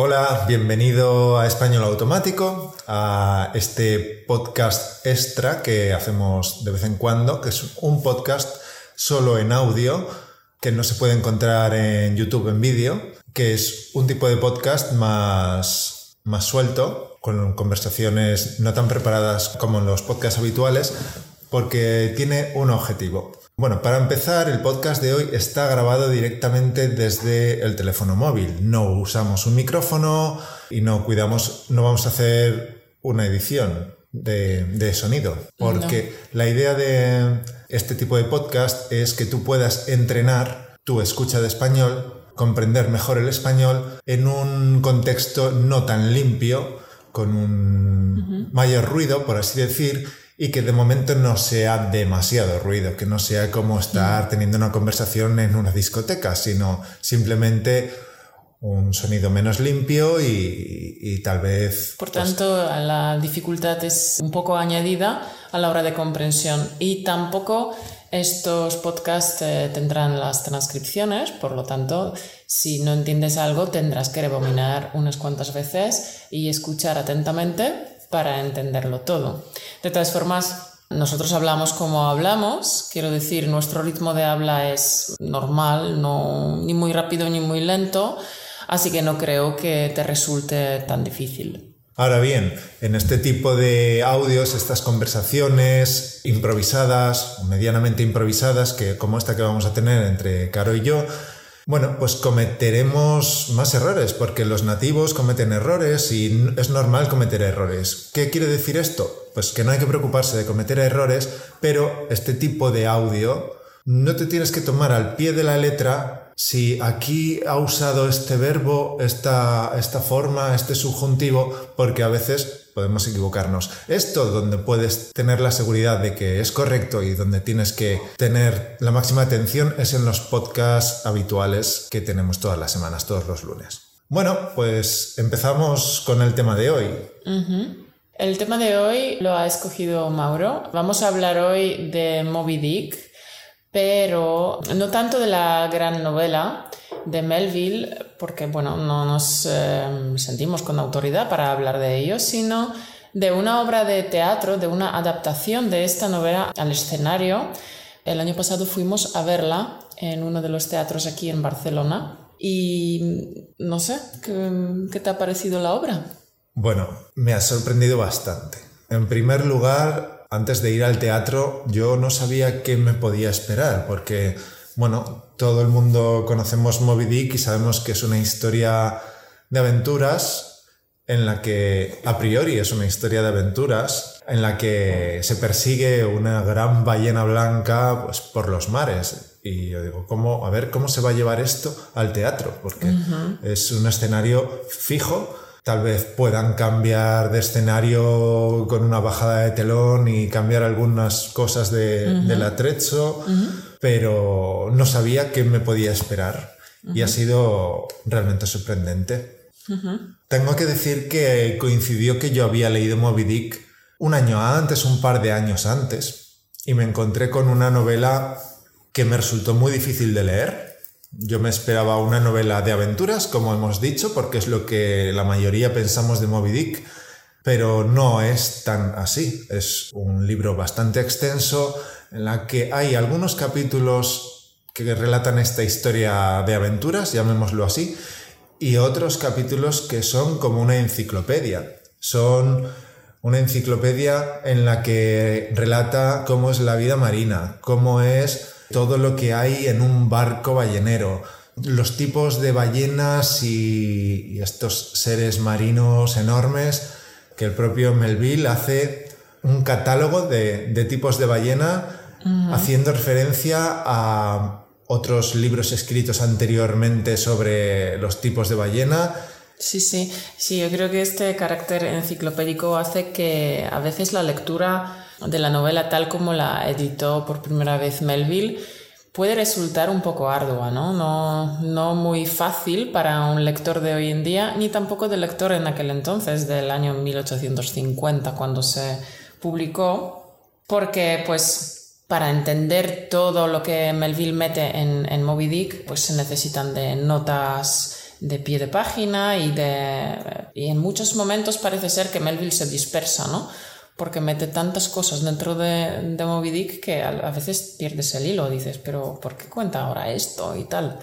Hola, bienvenido a Español Automático, a este podcast extra que hacemos de vez en cuando, que es un podcast solo en audio, que no se puede encontrar en YouTube en vídeo, que es un tipo de podcast más, más suelto, con conversaciones no tan preparadas como en los podcasts habituales, porque tiene un objetivo. Bueno, para empezar, el podcast de hoy está grabado directamente desde el teléfono móvil. No usamos un micrófono y no cuidamos, no vamos a hacer una edición de, sonido, porque la idea de este tipo de podcast es que tú puedas entrenar tu escucha de español, comprender mejor el español en un contexto no tan limpio, con un mayor ruido, por así decir, y que de momento no sea demasiado ruido, que no sea como estar teniendo una conversación en una discoteca, sino simplemente un sonido menos limpio y, tal vez... Por pues, tanto, la dificultad es un poco añadida a la hora de comprensión. Y tampoco estos podcasts eh, tendrán las transcripciones, por lo tanto, si no entiendes algo, tendrás que rebobinar unas cuantas veces y escuchar atentamente para entenderlo todo. De todas formas, nosotros hablamos como hablamos, quiero decir, nuestro ritmo de habla es normal, no ni muy rápido ni muy lento, así que no creo que te resulte tan difícil. Ahora bien, en este tipo de audios, estas conversaciones improvisadas, medianamente improvisadas, que como esta que vamos a tener entre Caro y yo, bueno, pues cometeremos más errores, porque los nativos cometen errores y es normal cometer errores. ¿Qué quiere decir esto? Pues que no hay que preocuparse de cometer errores, pero este tipo de audio no te tienes que tomar al pie de la letra si aquí ha usado este verbo, esta, esta forma, este subjuntivo, porque a veces podemos equivocarnos. Esto donde puedes tener la seguridad de que es correcto y donde tienes que tener la máxima atención es en los podcasts habituales que tenemos todas las semanas, todos los lunes. Bueno, pues empezamos con el tema de hoy. El tema de hoy lo ha escogido Mauro. Vamos a hablar hoy de Moby Dick, pero no tanto de la gran novela, de Melville, porque bueno, no nos eh, sentimos con autoridad para hablar de ello, sino de una obra de teatro, de una adaptación de esta novela al escenario. El año pasado fuimos a verla en uno de los teatros aquí en Barcelona y no sé, ¿qué, te ha parecido la obra? Bueno, me ha sorprendido bastante. En primer lugar, antes de ir al teatro, yo no sabía qué me podía esperar, porque bueno, todo el mundo conocemos Moby Dick y sabemos que es una historia de aventuras en la que, a priori, es una historia de aventuras en la que se persigue una gran ballena blanca pues, por los mares. Y yo digo, ¿cómo, a ver, ¿cómo se va a llevar esto al teatro? Porque es un escenario fijo tal vez puedan cambiar de escenario con una bajada de telón y cambiar algunas cosas de, del atrecho, pero no sabía qué me podía esperar. Y ha sido realmente sorprendente. Tengo que decir que coincidió que yo había leído Moby Dick un año antes, un par de años antes, y me encontré con una novela que me resultó muy difícil de leer yo me esperaba una novela de aventuras, como hemos dicho, porque es lo que la mayoría pensamos de Moby Dick, pero no es tan así. Es un libro bastante extenso en la que hay algunos capítulos que relatan esta historia de aventuras, llamémoslo así, y otros capítulos que son como una enciclopedia. Son una enciclopedia en la que relata cómo es la vida marina, cómo es todo lo que hay en un barco ballenero, los tipos de ballenas y, estos seres marinos enormes que el propio Melville hace un catálogo de, tipos de ballena haciendo referencia a otros libros escritos anteriormente sobre los tipos de ballena. Sí, sí, sí, yo creo que este carácter enciclopédico hace que a veces la lectura de la novela tal como la editó por primera vez Melville puede resultar un poco ardua, ¿no? ¿no? No muy fácil para un lector de hoy en día, ni tampoco del lector en aquel entonces, del año 1850, cuando se publicó, porque pues para entender todo lo que Melville mete en, en Moby Dick, pues se necesitan de notas de pie de página y, de, y en muchos momentos parece ser que Melville se dispersa, ¿no? Porque mete tantas cosas dentro de, de Moby Dick que a, a veces pierdes el hilo, dices, pero ¿por qué cuenta ahora esto y tal?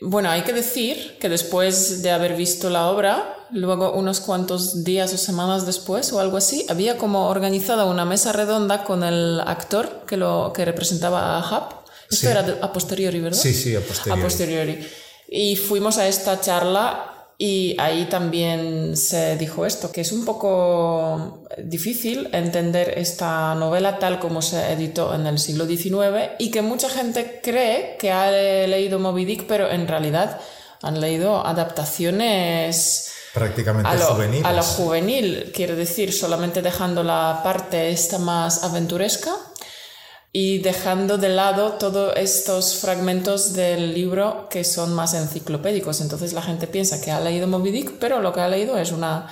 Bueno, hay que decir que después de haber visto la obra, luego unos cuantos días o semanas después o algo así, había como organizada una mesa redonda con el actor que, lo, que representaba a Hub. Esto Sí. era de- a posteriori, ¿verdad? Sí, sí, a posteriori. A posteriori. Y fuimos a esta charla y ahí también se dijo esto, que es un poco difícil entender esta novela tal como se editó en el siglo XIX y que mucha gente cree que ha leído Moby Dick, pero en realidad han leído adaptaciones Prácticamente a lo, juveniles. a lo juvenil, quiere decir, solamente dejando la parte esta más aventuresca y dejando de lado todos estos fragmentos del libro que son más enciclopédicos. Entonces la gente piensa que ha leído Moby Dick, pero lo que ha leído es una,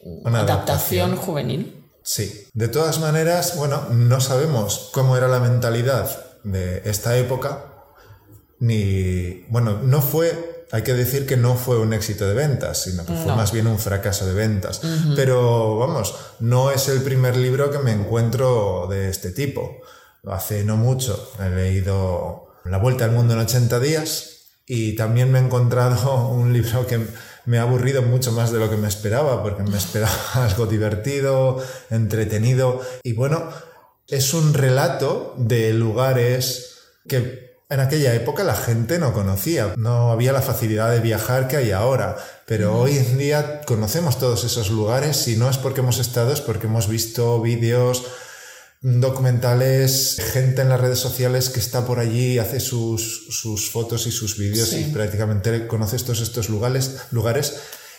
Una adaptación juvenil. Sí. De todas maneras, bueno, no sabemos cómo era la mentalidad de esta época, ni. Bueno, no fue. Hay que decir que no fue un éxito de ventas, sino que fue No. más bien un fracaso de ventas. Pero vamos, no es el primer libro que me encuentro de este tipo. Hace no mucho he leído La Vuelta al Mundo en 80 días y también me he encontrado un libro que me ha aburrido mucho más de lo que me esperaba, porque me esperaba algo divertido, entretenido. Y bueno, es un relato de lugares que en aquella época la gente no conocía, no había la facilidad de viajar que hay ahora, pero hoy en día conocemos todos esos lugares, si no es porque hemos estado, es porque hemos visto vídeos, documentales, gente en las redes sociales que está por allí, hace sus, sus fotos y sus vídeos Sí. y prácticamente conoces todos estos lugares, lugares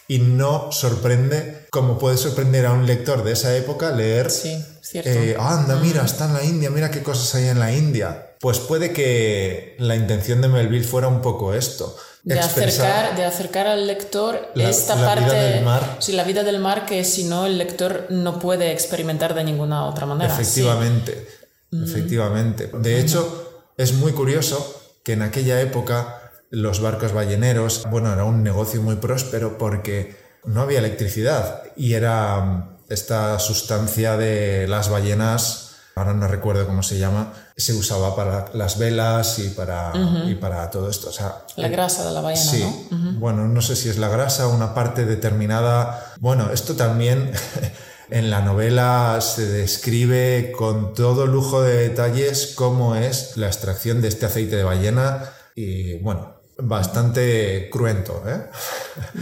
y no sorprende como puede sorprender a un lector de esa época leer Sí, cierto. eh, "Ah, anda, mira, está en la India, mira qué cosas hay en la India. Pues puede que la intención de Melville fuera un poco esto. De acercar, de acercar al lector La- esta la vida parte, del mar. sí, la vida del mar que si no el lector no puede experimentar de ninguna otra manera. sí. Efectivamente, efectivamente. De hecho, es muy curioso que en aquella época los barcos balleneros, bueno, era un negocio muy próspero porque no había electricidad y era mm, esta sustancia de las ballenas, ahora no recuerdo cómo se llama, se usaba para las velas y para, y para todo esto. O sea, La grasa de la ballena, Sí, ¿no? bueno, no sé si es la grasa o una parte determinada. Bueno, esto también en la novela se describe con todo lujo de detalles cómo es la extracción de este aceite de ballena y bueno, bastante cruento, ¿eh?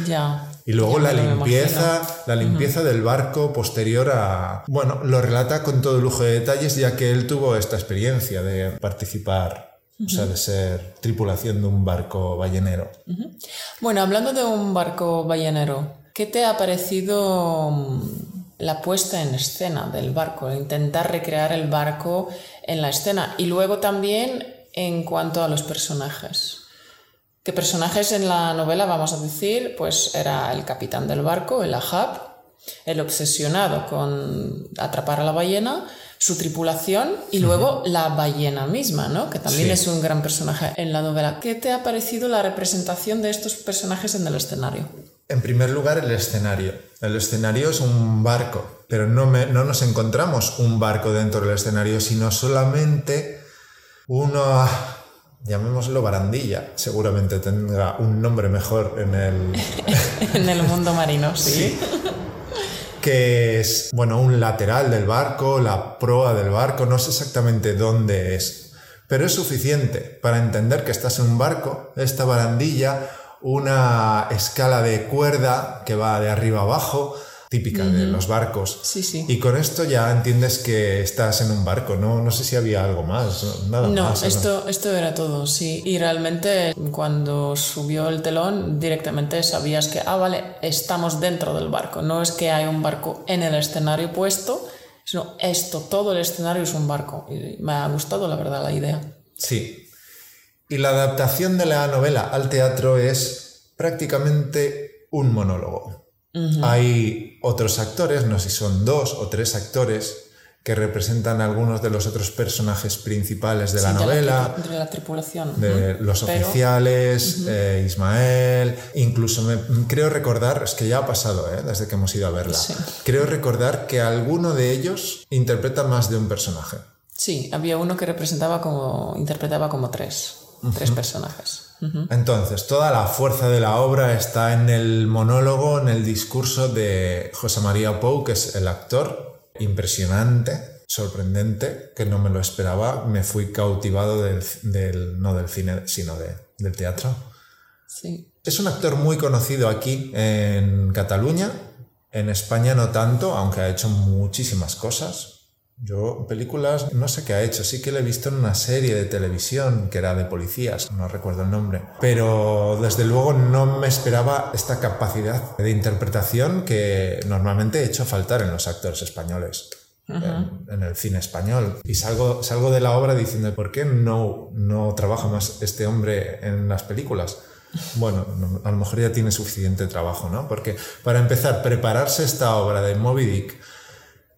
Ya. Y luego la limpieza, la limpieza del barco posterior a... Bueno, lo relata con todo lujo de detalles ya que él tuvo esta experiencia de participar, o sea, de ser tripulación de un barco ballenero. Bueno, hablando de un barco ballenero, ¿qué te ha parecido mm, la puesta en escena del barco? Intentar recrear el barco en la escena. Y luego también en cuanto a los personajes. ¿Qué personajes en la novela, vamos a decir? Pues era el capitán del barco, el Ahab, el obsesionado con atrapar a la ballena, su tripulación y luego la ballena misma, ¿no? Que también Sí. es un gran personaje en la novela. ¿Qué te ha parecido la representación de estos personajes en el escenario? En primer lugar, el escenario. El escenario es un barco, pero no, me- no nos encontramos un barco dentro del escenario, sino solamente una, llamémoslo barandilla, seguramente tendrá un nombre mejor en el, en el mundo marino, sí. que es, bueno, un lateral del barco, la proa del barco, no sé exactamente dónde es, pero es suficiente para entender que estás en un barco, esta barandilla, una escala de cuerda que va de arriba abajo, típica de los barcos. Sí, sí. Y con esto ya entiendes que estás en un barco, ¿no? No sé si había algo más, ¿no? nada No, más. ¿o esto, esto era todo, sí. Y realmente cuando subió el telón directamente sabías que, ah, vale, estamos dentro del barco. No es que hay un barco en el escenario puesto, sino esto, todo el escenario es un barco. Y me ha gustado, la verdad, la idea. Sí. Y la adaptación de la novela al teatro es prácticamente un monólogo. Hay otros actores, no sé si son dos o tres actores, que representan algunos de los otros personajes principales de la novela. De la, tripulación. de los Pero- oficiales, eh, Ismael, incluso me, creo recordar, es que ya ha pasado eh, desde que hemos ido a verla, Sí. creo recordar que alguno de ellos interpreta más de un personaje. Sí, había uno que representaba como, interpretaba como tres, tres personajes. Entonces, toda la fuerza de la obra está en el monólogo, en el discurso de José María Pou, que es el actor, impresionante, sorprendente, que no me lo esperaba, me fui cautivado del, del- no del cine, sino de- del teatro. Sí. Es un actor muy conocido aquí en Cataluña, en España no tanto, aunque ha hecho muchísimas cosas. Yo películas no sé qué ha hecho, sí que lo he visto en una serie de televisión que era de policías, no recuerdo el nombre, pero desde luego no me esperaba esta capacidad de interpretación que normalmente he hecho faltar en los actores españoles. En, en el cine español y salgo, salgo de la obra diciendo ¿por qué no, no trabaja más este hombre en las películas? Bueno, no- a lo mejor ya tiene suficiente trabajo, ¿no? Porque para empezar, prepararse esta obra de Moby Dick,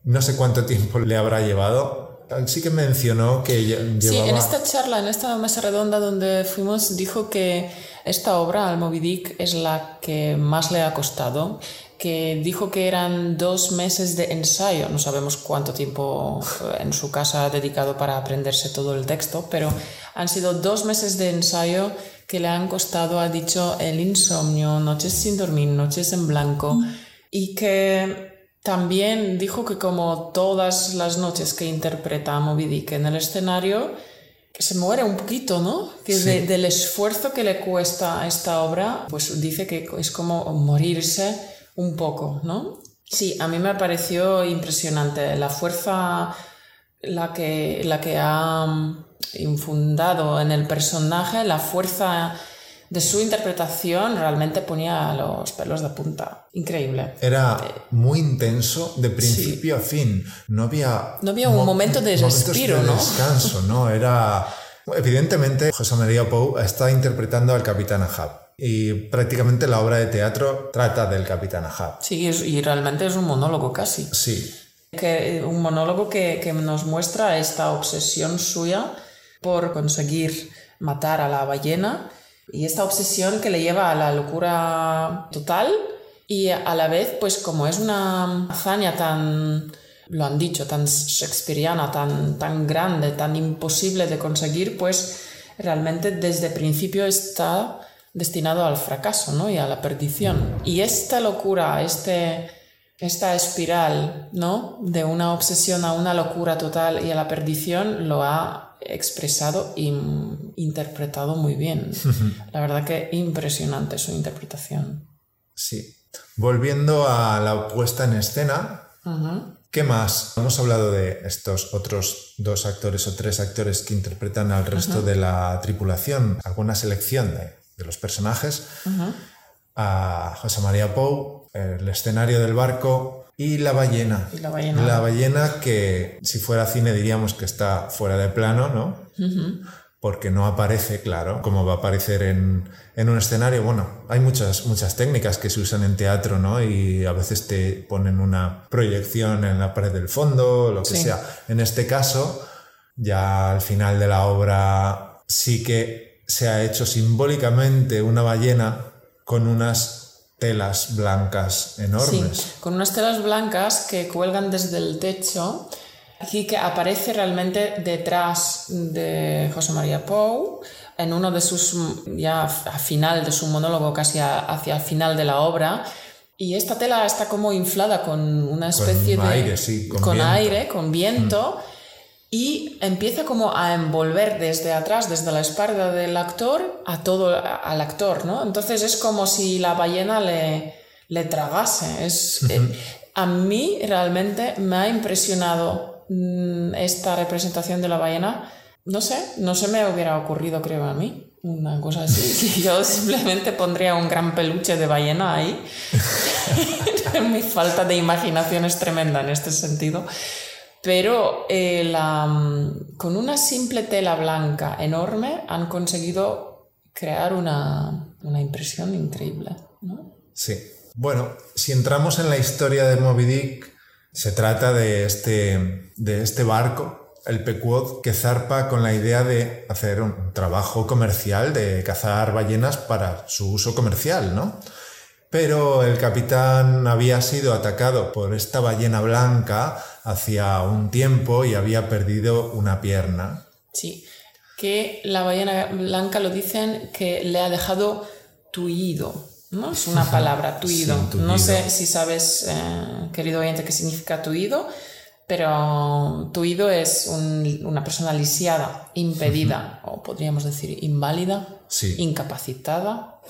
no sé cuánto tiempo le habrá llevado. Sí que mencionó que lle- Sí, llevaba... en esta charla, en esta mesa redonda donde fuimos, dijo que esta obra, al Moby Dick, es la que más le ha costado, que dijo que eran dos meses de ensayo, no sabemos cuánto tiempo eh, en su casa ha dedicado para aprenderse todo el texto, pero han sido dos meses de ensayo que le han costado, ha dicho, el insomnio, noches sin dormir, noches en blanco, y que también dijo que como todas las noches que interpreta a Moby Dick en el escenario, que se muere un poquito, ¿no? Que Sí. de- del esfuerzo que le cuesta a esta obra, pues dice que es como morirse un poco, ¿no? Sí, a mí me pareció impresionante la fuerza la que, la que ha mm, infundado en el personaje, la fuerza de su interpretación realmente ponía los pelos de punta. Increíble. Era muy intenso de principio a fin. No había... No había un momento de respiro, de ¿no? descanso, ¿no? Era... Evidentemente, José María Pou está interpretando al Capitán Ahab. Y prácticamente la obra de teatro trata del Capitán Ahab. Sí, y realmente es un monólogo casi. Sí, Que, un monólogo que, que nos muestra esta obsesión suya por conseguir matar a la ballena y esta obsesión que le lleva a la locura total y a la vez, pues como es una hazaña tan, lo han dicho, tan shakespeariana, tan, tan grande, tan imposible de conseguir, pues realmente desde principio está destinado al fracaso ¿no? y a la perdición. Y esta locura, este, esta espiral ¿no? de una obsesión a una locura total y a la perdición lo ha expresado y mm, interpretado muy bien. La verdad que impresionante su interpretación. sí. Volviendo a la puesta en escena. ¿qué más? Hemos hablado de estos otros dos actores o tres actores que interpretan al resto de la tripulación, alguna selección de, de los personajes. A José María Pou, el escenario del barco y la ballena. Y la ballena. La ballena que si fuera cine diríamos que está fuera de plano, ¿no? Porque no aparece, claro, como va a aparecer en, en un escenario. Bueno, hay muchas, muchas técnicas que se usan en teatro, ¿no? Y a veces te ponen una proyección en la pared del fondo, lo que Sí. sea. En este caso, ya al final de la obra sí que se ha hecho simbólicamente una ballena con unas telas blancas enormes. Sí, con unas telas blancas que cuelgan desde el techo y que aparece realmente detrás de José María Pou en uno de sus, ya a final de su monólogo, casi a- hacia el final de la obra. Y esta tela está como inflada con una especie de... aire, sí, con viento. aire, con viento. Y empieza como a envolver desde atrás, desde la espalda del actor, a todo al actor, ¿no? Entonces es como si la ballena le, le tragase. Es, eh, a mí realmente me ha impresionado mm, esta representación de la ballena. No sé, no se me hubiera ocurrido, creo, a mí. Una cosa así. Yo simplemente pondría un gran peluche de ballena ahí. Mi falta de imaginación es tremenda en este sentido. Pero eh, mm, con una simple tela blanca enorme han conseguido crear una, una impresión increíble. ¿no? Sí. Bueno, si entramos en la historia de Moby Dick, Se trata de este, de este barco, el Pequod, que zarpa con la idea de hacer un trabajo comercial, de cazar ballenas para su uso comercial, ¿no? Pero el capitán había sido atacado por esta ballena blanca hacía un tiempo y había perdido una pierna. Sí, que la ballena blanca lo dicen que le ha dejado tuido. ¿no? Es una palabra, tuido. No sé si sabes, eh, querido oyente, qué significa tuido, pero tuido es una persona lisiada, impedida, o podríamos decir inválida, incapacitada.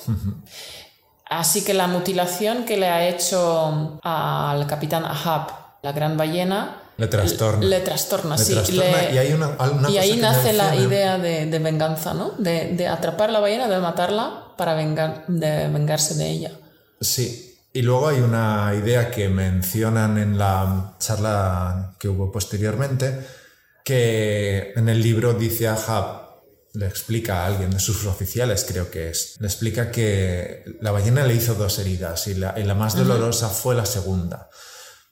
Así que la mutilación que le ha hecho al capitán Ahab, la gran ballena, le trastorna. Le trastorna, sí. y, ahí nace la idea de, venganza, ¿no? De, atrapar a la ballena, de matarla para vengar, de vengarse de ella. Sí. Y luego hay una idea que mencionan en la charla que hubo posteriormente, que en el libro dice a Ahab, le explica a alguien de sus oficiales, creo que es, le explica que la ballena le hizo dos heridas y la, más dolorosa fue la segunda.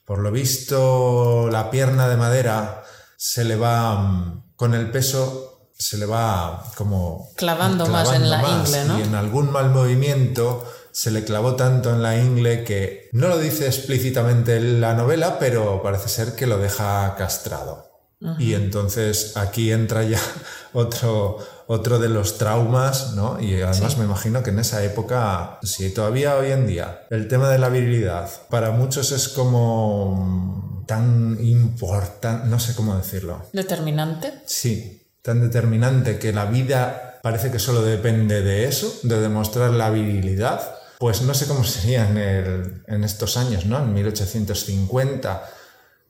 Por lo visto, la pierna de madera se le va, mm, con el peso, se le va como... Clavando, más en la ingle, ¿no? Y en algún mal movimiento se le clavó tanto en la ingle que no lo dice explícitamente en la novela, pero parece ser que lo deja castrado. Y entonces aquí entra ya otro, otro de los traumas, ¿no? Y además me imagino que en esa época, si todavía hoy en día el tema de la virilidad para muchos es como tan importante, no sé cómo decirlo. Determinante. Sí, tan determinante que la vida parece que solo depende de eso, de demostrar la virilidad. Pues no sé cómo sería en, en estos años, ¿no? En 1850.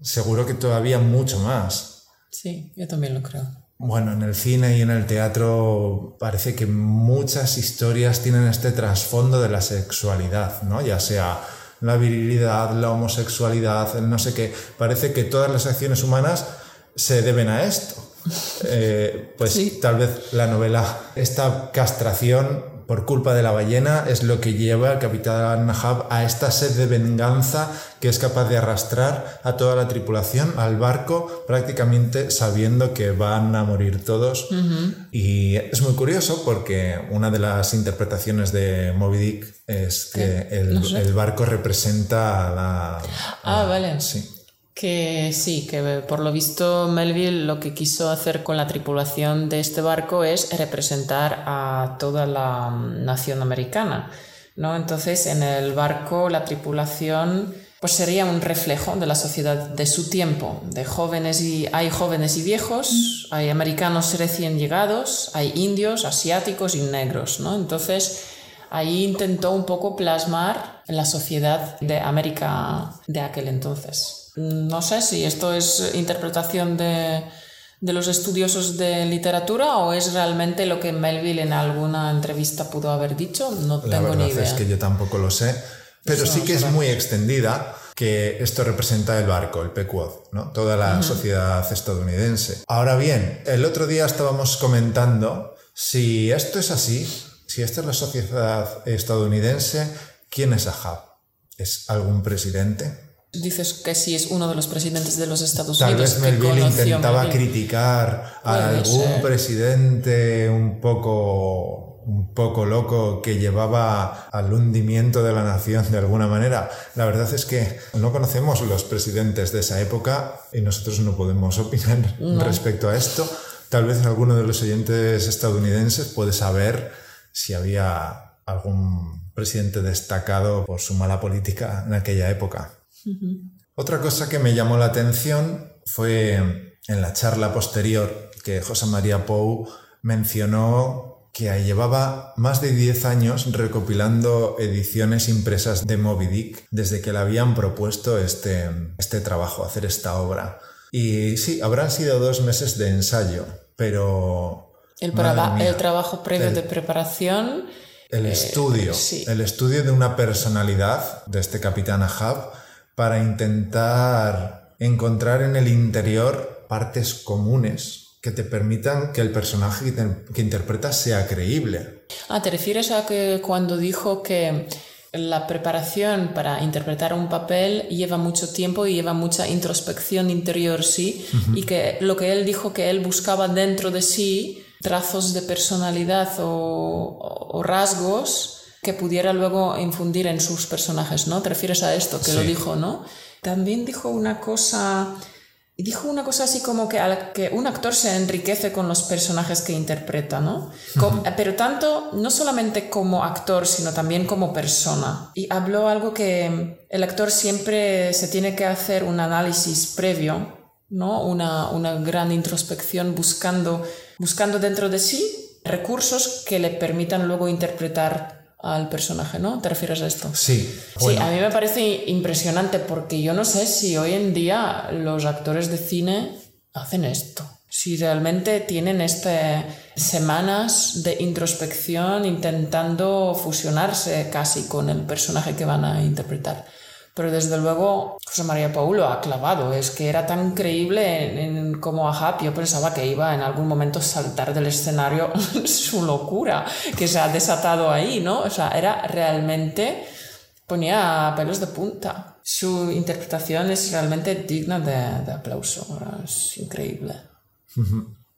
Seguro que todavía mucho más. Sí, yo también lo creo. Bueno, en el cine y en el teatro parece que muchas historias tienen este trasfondo de la sexualidad, ¿no? Ya sea la virilidad, la homosexualidad, el no sé qué. Parece que todas las acciones humanas se deben a esto. Eh, pues tal vez la novela, esta castración por culpa de la ballena es lo que lleva al capitán Nahab a esta sed de venganza que es capaz de arrastrar a toda la tripulación al barco prácticamente sabiendo que van a morir todos. Y es muy curioso porque una de las interpretaciones de Moby Dick es que el, barco representa a la... ah, vale. Sí. Que sí, que por lo visto Melville lo que quiso hacer con la tripulación de este barco es representar a toda la nación americana. ¿no? Entonces, en el barco la tripulación pues sería un reflejo de la sociedad de su tiempo, de jóvenes y hay jóvenes y viejos, hay americanos recién llegados, hay indios, asiáticos y negros, ¿no? Entonces, ahí intentó un poco plasmar la sociedad de América de aquel entonces. No sé si esto es interpretación de, los estudiosos de literatura o es realmente lo que Melville en alguna entrevista pudo haber dicho. No tengo ni idea. Es que yo tampoco lo sé, pero sí que es muy extendida que esto representa el barco, el Pequod, ¿no? toda la sociedad estadounidense. Ahora bien, el otro día estábamos comentando si esto es así, si esta es la sociedad estadounidense, ¿quién es Ahab? ¿Es algún presidente? Dices que sí es uno de los presidentes de los Estados Tal Unidos. Tal vez Melville intentaba criticar a algún presidente un poco, un poco loco que llevaba al hundimiento de la nación de alguna manera. La verdad es que no conocemos los presidentes de esa época y nosotros no podemos opinar respecto a esto. Tal vez alguno de los oyentes estadounidenses puede saber si había algún presidente destacado por su mala política en aquella época. Otra cosa que me llamó la atención fue en la charla posterior que José María Pou mencionó que llevaba más de 10 años recopilando ediciones impresas de Moby Dick desde que le habían propuesto este, este trabajo, hacer esta obra. Y sí, habrán sido dos meses de ensayo, pero... El, el trabajo previo de preparación... El eh, estudio, el estudio de una personalidad de este capitán Ahab para intentar encontrar en el interior partes comunes que te permitan que el personaje que, interpretas sea creíble. Ah, ¿te refieres a que cuando dijo que la preparación para interpretar un papel lleva mucho tiempo y lleva mucha introspección interior, sí, y que lo que él dijo que él buscaba dentro de sí trazos de personalidad o, rasgos que pudiera luego infundir en sus personajes, ¿no? Te refieres a esto, que lo dijo, ¿no? También dijo una cosa dijo una cosa así como que, que un actor se enriquece con los personajes que interpreta, ¿no? Pero tanto, no solamente como actor, sino también como persona. Y habló algo que el actor siempre se tiene que hacer un análisis previo, ¿no? Una, una gran introspección buscando, buscando dentro de sí recursos que le permitan luego interpretar al personaje, ¿no? ¿Te refieres a esto? Sí. Sí, a mí me parece impresionante porque yo no sé si hoy en día los actores de cine hacen esto. Si realmente tienen este semanas de introspección intentando fusionarse casi con el personaje que van a interpretar. Pero desde luego José María Paulo ha clavado, es que era tan creíble en, como Ahab, yo pensaba que iba en algún momento a saltar del escenario su locura que se ha desatado ahí, ¿no? O sea, era realmente, ponía pelos de punta. Su interpretación es realmente digna de, de aplauso, es increíble.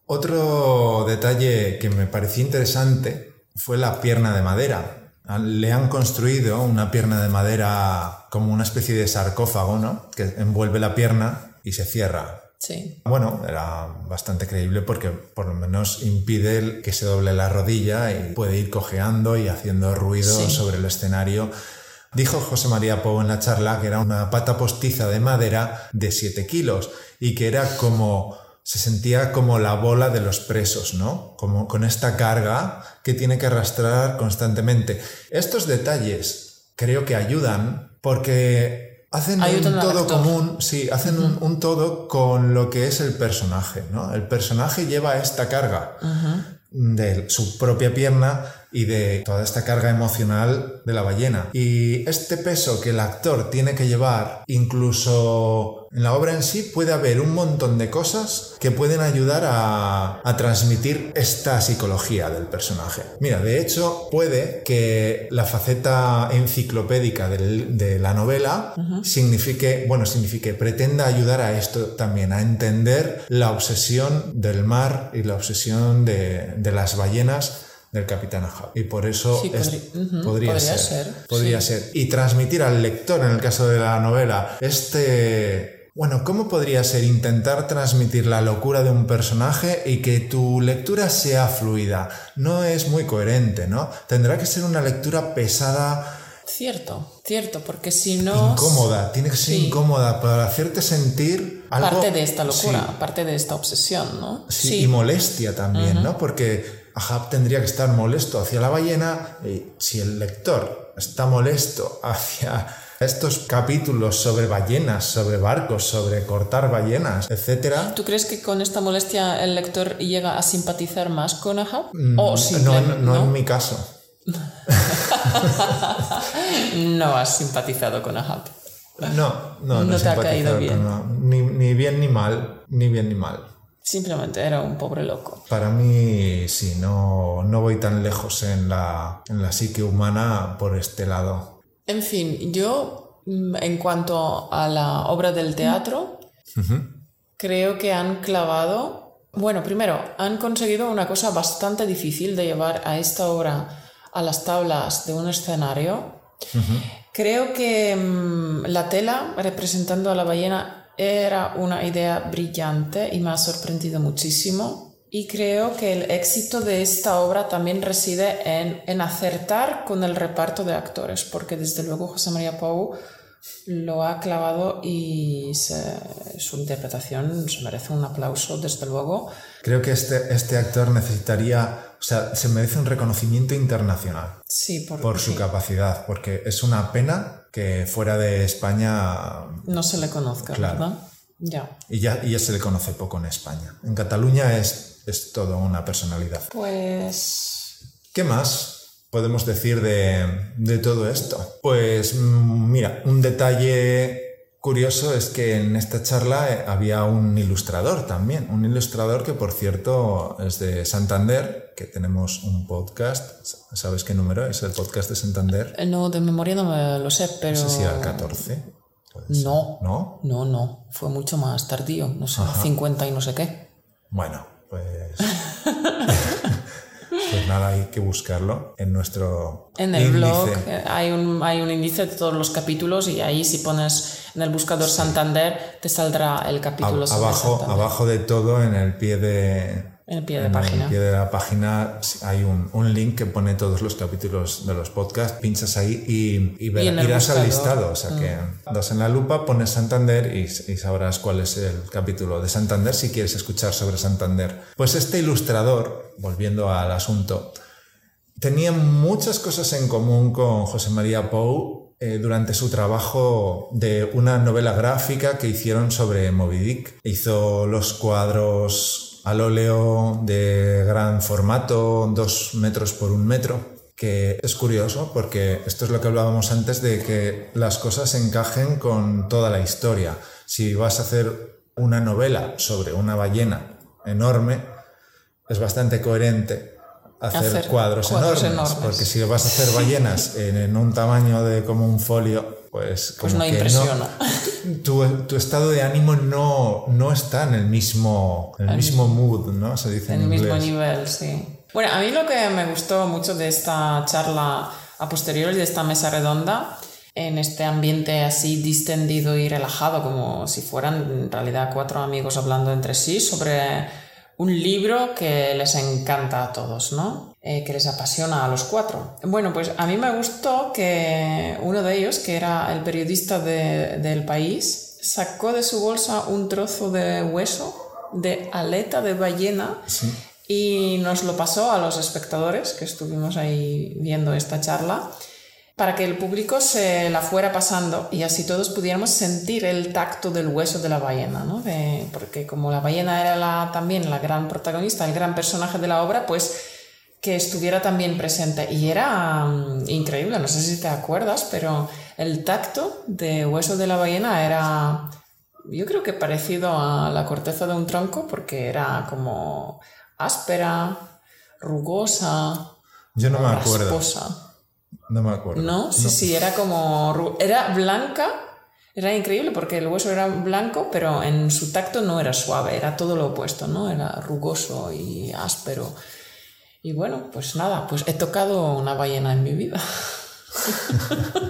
Otro detalle que me pareció interesante fue la pierna de madera le han construido una pierna de madera como una especie de sarcófago, ¿no? Que envuelve la pierna y se cierra. Sí. Bueno, era bastante creíble porque por lo menos impide que se doble la rodilla y puede ir cojeando y haciendo ruido sobre el escenario. Dijo José María Pou en la charla que era una pata postiza de madera de 7 kilos y que era como se sentía como la bola de los presos, ¿no? Como con esta carga que tiene que arrastrar constantemente. Estos detalles creo que ayudan porque hacen un todo común, sí, hacen un, todo con lo que es el personaje, ¿no? El personaje lleva esta carga de su propia pierna y de toda esta carga emocional de la ballena. Y este peso que el actor tiene que llevar, incluso en la obra en sí, puede haber un montón de cosas que pueden ayudar a, transmitir esta psicología del personaje. Mira, de hecho, puede que la faceta enciclopédica de la novela signifique, bueno, signifique, pretenda ayudar a esto también, a entender la obsesión del mar y la obsesión de, de las ballenas del Capitán Ahab. Y por eso podría, ser. Podría ser. Y transmitir al lector, en el caso de la novela, este... Bueno, ¿cómo podría ser intentar transmitir la locura de un personaje y que tu lectura sea fluida? No es muy coherente, ¿no? Tendrá que ser una lectura pesada. Cierto, cierto, porque si no... Incómoda, tiene que ser incómoda para hacerte sentir algo... Parte de esta locura, parte de esta obsesión, ¿no? Sí, y molestia también, ¿no? Porque Ahab tendría que estar molesto hacia la ballena y si el lector está molesto hacia estos capítulos sobre ballenas, sobre barcos, sobre cortar ballenas, etc. ¿Tú crees que con esta molestia el lector llega a simpatizar más con Ahab? Mm, ¿O no, no, no, en mi caso. no has simpatizado con Ahab. No, no, no, te ha caído bien. ni, ni bien ni mal, ni bien ni mal. Simplemente era un pobre loco. Para mí, sí, no, no voy tan lejos en la, en la psique humana por este lado. En fin, yo, mm, en cuanto a la obra del teatro, creo que han clavado, bueno, primero, han conseguido una cosa bastante difícil de llevar a esta obra a las tablas de un escenario. Creo que mm, la tela representando a la ballena era una idea brillante y me ha sorprendido muchísimo. Y creo que el éxito de esta obra también reside en, en acertar con el reparto de actores, porque desde luego José María Pou lo ha clavado y su interpretación se merece un aplauso, desde luego. Creo que este, este actor necesitaría, o sea, se merece un reconocimiento internacional sí, por, su capacidad, porque es una pena que fuera de España... No se le conozca, ¿verdad? Ya. Y ya, y ya se le conoce poco en España. En Cataluña es, es todo una personalidad. Pues... ¿Qué más podemos decir de, de todo esto? Pues mm, mira, un detalle curioso es que en esta charla eh, había un ilustrador también, un ilustrador que por cierto es de Santander, que tenemos un podcast, ¿sabes qué número es el podcast de Santander? Eh, No, de memoria no me lo sé, pero... No sé si era el 14. puede ser. No. ¿No? No, no, fue mucho más tardío, no sé, 50 y no sé qué. Bueno, pues... pues nada, hay que buscarlo en nuestro En el índice. blog eh, hay un, hay un índice de todos los capítulos y ahí si pones en el buscador Santander te saldrá el capítulo sobre abajo, Santander. abajo de todo, en el pie de, En el pie de en página. el pie de la página hay un, un link que pone todos los capítulos de los podcasts. Pinchas ahí y, y verás- Y en irás al listado. O sea que das en la lupa, pones Santander y, y sabrás cuál es el capítulo de Santander si quieres escuchar sobre Santander. Pues este ilustrador, volviendo al asunto, tenía muchas cosas en común con José María Pou eh, durante su trabajo de una novela gráfica que hicieron sobre Moby Dick. Hizo los cuadros al óleo de gran formato, dos metros por un metro, que es curioso porque esto es lo que hablábamos antes de que las cosas encajen con toda la historia. Si vas a hacer una novela sobre una ballena enorme, es bastante coherente hacer, Hacer cuadros, cuadros enormes, enormes. porque si vas a hacer ballenas en, en un tamaño de como un folio, pues, Pues como no que impresiona. tu, tu estado de ánimo no, no está en el mismo, en el mismo mood, ¿no? Se dice en, En el inglés. mismo nivel, sí. Bueno, a mí lo que me gustó mucho de esta charla a posteriori, de esta mesa redonda, en este ambiente así distendido y relajado, como si fueran en realidad cuatro amigos hablando entre sí sobre un libro que les encanta a todos, ¿no? Eh, que les apasiona a los cuatro. Bueno, pues a mí me gustó que uno de ellos, que era el periodista de- del país, sacó de su bolsa un trozo de hueso de aleta de ballena y nos lo pasó a los espectadores que estuvimos ahí viendo esta charla para que el público se la fuera pasando y así todos pudiéramos sentir el tacto del hueso de la ballena, ¿no? De- porque como la ballena era la, también la gran protagonista, el gran personaje de la obra, pues que estuviera también presente. Y era mm, increíble, no sé si te acuerdas, pero el tacto de hueso de la ballena era, yo creo que parecido a la corteza de un tronco, porque era como áspera, rugosa, Yo no me acuerdo. rasposa. No me acuerdo. No, sí, sí, era como. Era blanca, era increíble porque el hueso era blanco, pero en su tacto no era suave, era todo lo opuesto, ¿no? Era rugoso y áspero. Y bueno, pues nada, pues he tocado una ballena en mi vida.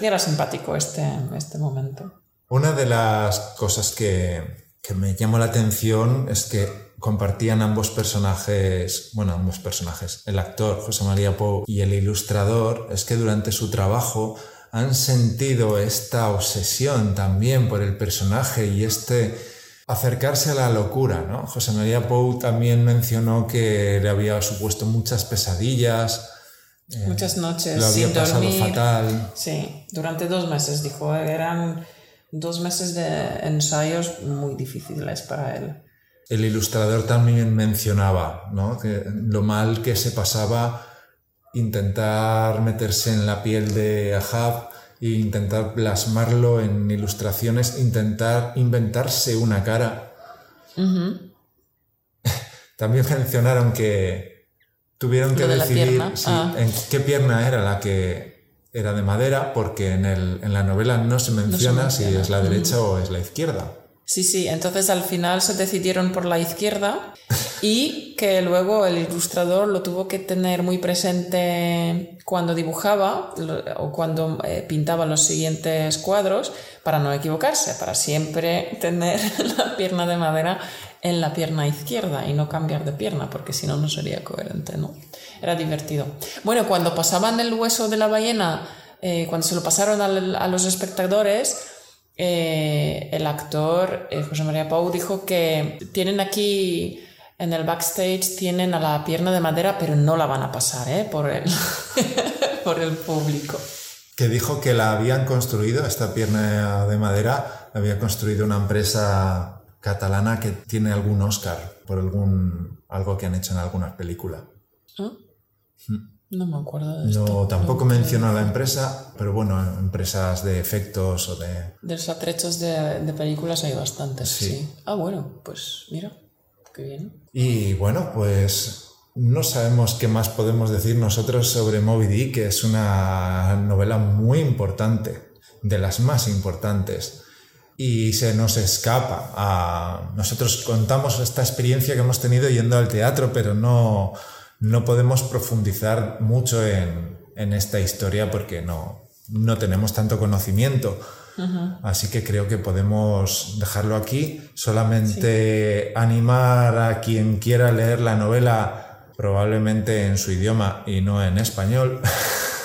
y era simpático este, este momento. Una de las cosas que, que me llamó la atención es que compartían ambos personajes, bueno, ambos personajes, el actor José María Pou y el ilustrador, es que durante su trabajo han sentido esta obsesión también por el personaje y este acercarse a la locura, ¿no? José María Pou también mencionó que le había supuesto muchas pesadillas, Muchas noches lo había sin pasado dormir. fatal. Sí, durante dos meses, dijo, eran dos meses de ensayos muy difíciles para él. El ilustrador también mencionaba ¿no? que lo mal que se pasaba intentar meterse en la piel de Ahab e intentar plasmarlo en ilustraciones, intentar inventarse una cara. También mencionaron que tuvieron que de decidir Ah. en qué pierna era la que era de madera, porque en, el- en la novela no se menciona si menciona. es la derecha o es la izquierda. Sí, sí, entonces al final se decidieron por la izquierda y que luego el ilustrador lo tuvo que tener muy presente cuando dibujaba o cuando eh, pintaba los siguientes cuadros para no equivocarse, para siempre tener la pierna de madera en la pierna izquierda y no cambiar de pierna, porque si no, no sería coherente, ¿no? Era divertido. Bueno, cuando pasaban el hueso de la ballena, eh, cuando se lo pasaron a los espectadores, eh, el actor eh, José María Pau dijo que tienen aquí en el backstage tienen a la pierna de madera, pero no la van a pasar ¿eh? por, el, por el público. que dijo que la habían construido, esta pierna de madera, la había construido una empresa catalana que tiene algún Oscar por algún, algo que han hecho en alguna película. ¿Ah? No No me acuerdo de esto. No, tampoco menciono a la empresa, pero bueno, empresas de efectos o de... De los atrechos de, de películas hay bastantes, Sí. sí. Ah, bueno, pues mira, qué bien. Y bueno, pues no sabemos qué más podemos decir nosotros sobre Moby Dick, que es una novela muy importante, de las más importantes. Y se nos escapa. A... Nosotros contamos esta experiencia que hemos tenido yendo al teatro, pero no, no podemos profundizar mucho en, en esta historia porque no, no tenemos tanto conocimiento. Así que creo que podemos dejarlo aquí. Solamente animar a quien quiera leer la novela, probablemente en su idioma y no en español,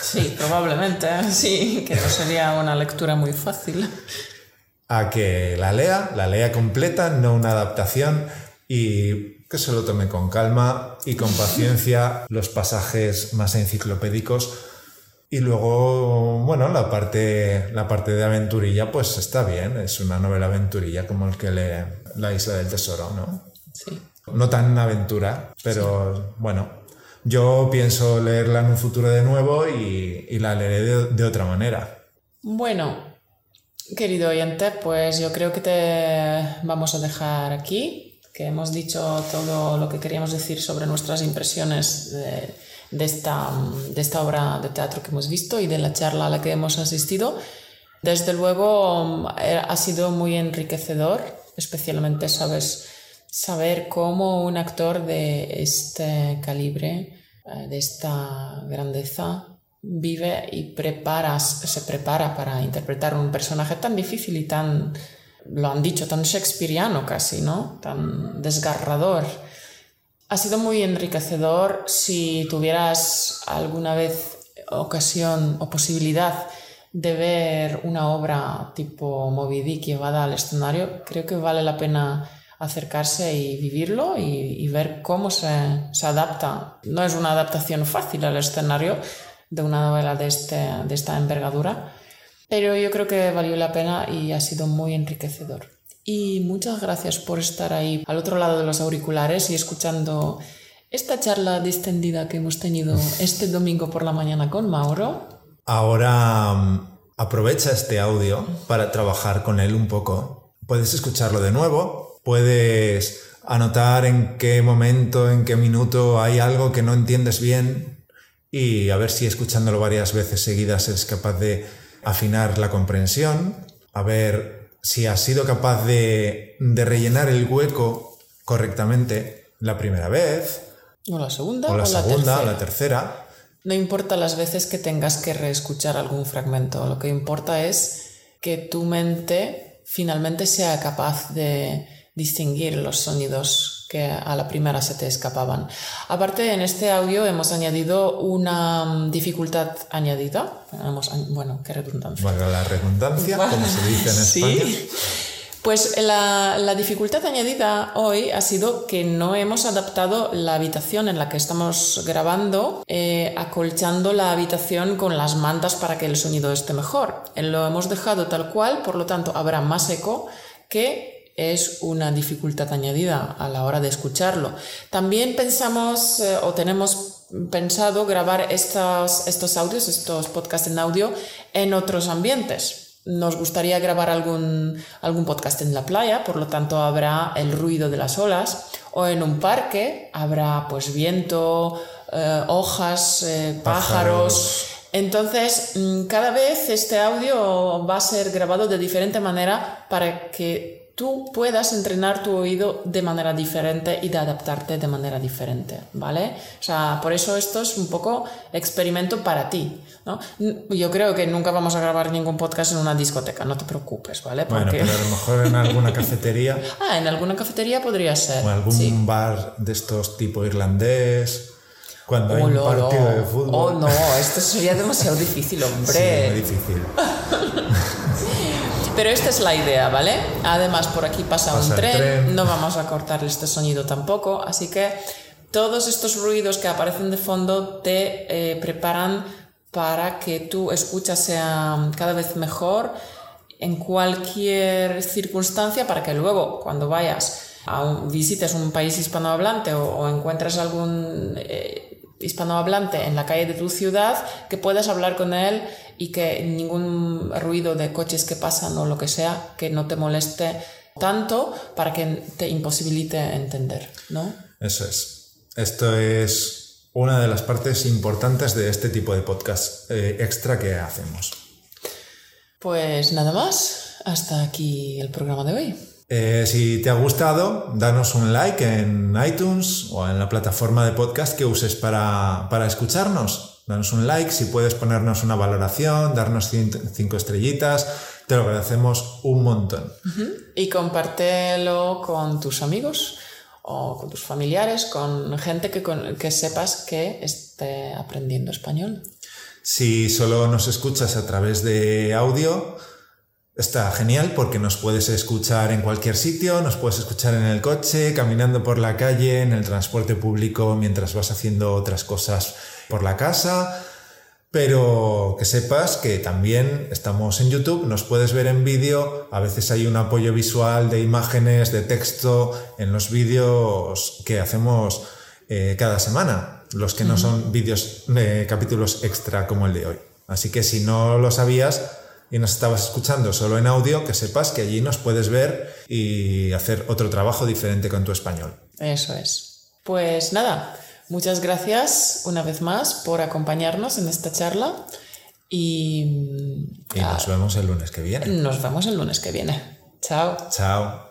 Sí, probablemente, sí, que no sería una lectura muy fácil. a que la lea, la lea completa, no una adaptación, y que se lo tome con calma y con paciencia los pasajes más enciclopédicos. Y luego, bueno, la parte, la parte de aventurilla, pues está bien, es una novela aventurilla como el que lee La Isla del Tesoro, ¿no? Sí. No tan aventura, pero bueno, yo pienso leerla en un futuro de nuevo y, y la leeré de, de otra manera. Bueno, querido oyente, pues yo creo que te vamos a dejar aquí, hemos dicho todo lo que queríamos decir sobre nuestras impresiones de, esta, obra de teatro que hemos visto y de la charla a la que hemos asistido. Desde luego eh, ha sido muy enriquecedor, especialmente, saber cómo un actor de este calibre, eh, de esta grandeza, vive y se prepara para interpretar un personaje tan difícil y tan, lo han dicho, tan shakespeariano casi, ¿no? Tan desgarrador. Ha sido muy enriquecedor si tuvieras alguna vez ocasión o posibilidad de ver una obra tipo Moby Dick llevada al escenario, creo que vale la pena acercarse y vivirlo y, y ver cómo se, se, adapta. No es una adaptación fácil al escenario de una novela de, este, de esta envergadura, pero yo creo que valió la pena y ha sido muy enriquecedor. Y muchas gracias por estar ahí al otro lado de los auriculares y escuchando esta charla distendida que hemos tenido este domingo por la mañana con Mauro. Ahora um, aprovecha este audio para trabajar con él un poco. Puedes escucharlo de nuevo, puedes anotar en qué momento, en qué minuto hay algo que no entiendes bien y a ver si escuchándolo varias veces seguidas eres capaz de afinar la comprensión, a ver si has sido capaz de, de rellenar el hueco correctamente la primera vez, o la segunda, o la, o segunda, la o la tercera. No importa las veces que tengas que reescuchar algún fragmento, lo que importa es que tu mente finalmente sea capaz de distinguir los sonidos que a la primera se te escapaban. Aparte, en este audio hemos añadido una dificultad añadida. Hemos, bueno, qué redundancia. Valga la redundancia, como se dice en ¿Sí? España. Pues la, la, dificultad añadida hoy ha sido que no hemos adaptado la habitación en la que estamos grabando, eh, acolchando la habitación con las mantas para que el sonido esté mejor. Lo hemos dejado tal cual, por lo tanto habrá más eco que es una dificultad añadida a la hora de escucharlo. También pensamos eh, o tenemos pensado grabar estos, estos audios, estos podcasts en audio en otros ambientes nos gustaría grabar algún, algún podcast en la playa, por lo tanto habrá el ruido de las olas, o en un parque habrá pues viento, eh, hojas, eh, pájaros. pájaros. Entonces, cada vez este audio va a ser grabado de diferente manera para que tú puedas entrenar tu oído de manera diferente y de adaptarte de manera diferente, ¿vale? O sea, por eso esto es un poco experimento para ti, ¿no? Yo creo que nunca vamos a grabar ningún podcast en una discoteca, no te preocupes, ¿vale? Porque... Bueno, pero a lo mejor en alguna cafetería. ah, en alguna cafetería podría ser. O en algún sí. bar de estos tipo irlandés. Cuando hay oh, un partido no. de fútbol. Oh, no, esto sería demasiado difícil, hombre. Sí, muy difícil. Pero esta es la idea, ¿vale? Además, por aquí pasa, Pasa un tren, tren. no vamos a cortar este sonido tampoco, así que todos estos ruidos que aparecen de fondo te eh, preparan para que tu escucha sea cada vez mejor en cualquier circunstancia para que luego cuando vayas a un, visites un país hispanohablante o, o encuentres algún eh, hispanohablante en la calle de tu ciudad, que puedas hablar con él y que ningún ruido de coches que pasan o lo que sea, que no te moleste tanto para que te imposibilite entender, ¿no? Eso es. Esto es una de las partes importantes de este tipo de podcast eh, extra que hacemos. Pues nada más. Hasta aquí el programa de hoy. Eh, si te ha gustado, danos un like en iTunes o en la plataforma de podcast que uses para, para escucharnos. Danos un like, si puedes ponernos una valoración, darnos cinco estrellitas, te lo agradecemos un montón. Y compártelo con tus amigos o con tus familiares, con gente que, que sepas que esté aprendiendo español. Si solo nos escuchas a través de audio, Está genial porque nos puedes escuchar en cualquier sitio, nos puedes escuchar en el coche, caminando por la calle, en el transporte público, mientras vas haciendo otras cosas por la casa. Pero que sepas que también estamos en YouTube, nos puedes ver en vídeo, a veces hay un apoyo visual de imágenes, de texto en los vídeos que hacemos eh, cada semana, los que no son vídeos de capítulos extra como el de hoy. Así que si no lo sabías, y nos estabas escuchando solo en audio, que sepas que allí nos puedes ver y hacer otro trabajo diferente con tu español. Eso es. Pues nada, muchas gracias una vez más por acompañarnos en esta charla y... Y nos vemos el lunes que viene. Nos vemos el lunes que viene. Chao. Chao.